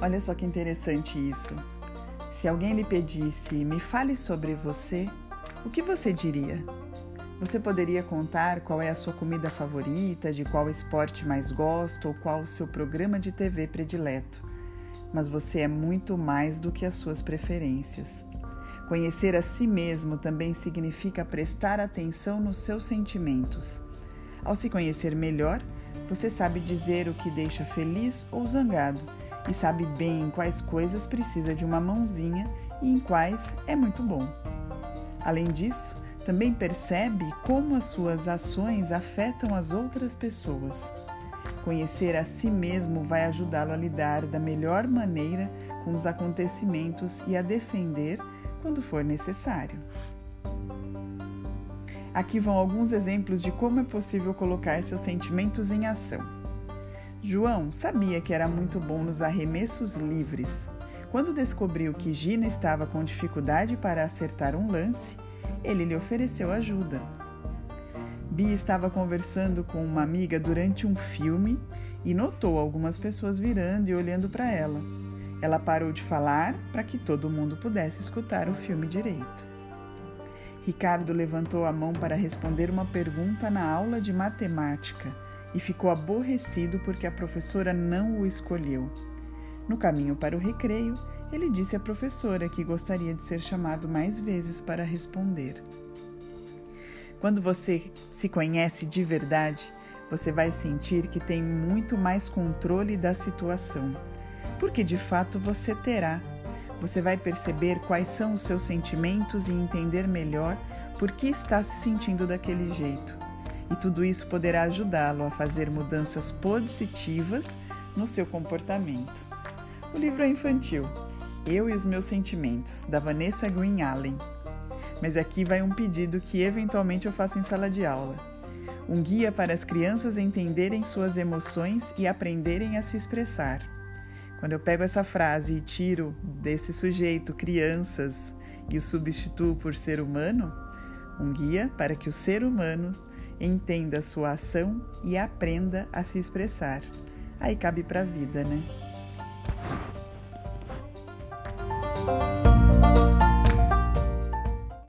Olha só que interessante isso. Se alguém lhe pedisse, me fale sobre você, o que você diria? Você poderia contar qual é a sua comida favorita, de qual esporte mais gosta ou qual o seu programa de TV predileto. Mas você é muito mais do que as suas preferências. Conhecer a si mesmo também significa prestar atenção nos seus sentimentos. Ao se conhecer melhor, você sabe dizer o que deixa feliz ou zangado e sabe bem em quais coisas precisa de uma mãozinha e em quais é muito bom. Além disso, também percebe como as suas ações afetam as outras pessoas. Conhecer a si mesmo vai ajudá-lo a lidar da melhor maneira com os acontecimentos e a defender quando for necessário. Aqui vão alguns exemplos de como é possível colocar seus sentimentos em ação. João sabia que era muito bom nos arremessos livres. Quando descobriu que Gina estava com dificuldade para acertar um lance, ele lhe ofereceu ajuda. Bia estava conversando com uma amiga durante um filme e notou algumas pessoas virando e olhando para ela. Ela parou de falar para que todo mundo pudesse escutar o filme direito. Ricardo levantou a mão para responder uma pergunta na aula de matemática e ficou aborrecido porque a professora não o escolheu. No caminho para o recreio, ele disse à professora que gostaria de ser chamado mais vezes para responder. Quando você se conhece de verdade, você vai sentir que tem muito mais controle da situação porque de fato você terá. Você vai perceber quais são os seus sentimentos e entender melhor por que está se sentindo daquele jeito. E tudo isso poderá ajudá-lo a fazer mudanças positivas no seu comportamento. O livro é infantil, Eu e os Meus Sentimentos, da Vanessa Green Allen. Mas aqui vai um pedido que eventualmente eu faço em sala de aula. Um guia para as crianças entenderem suas emoções e aprenderem a se expressar. Quando eu pego essa frase e tiro desse sujeito crianças e o substituo por ser humano, um guia para que o ser humano entenda sua ação e aprenda a se expressar. Aí cabe para a vida, né?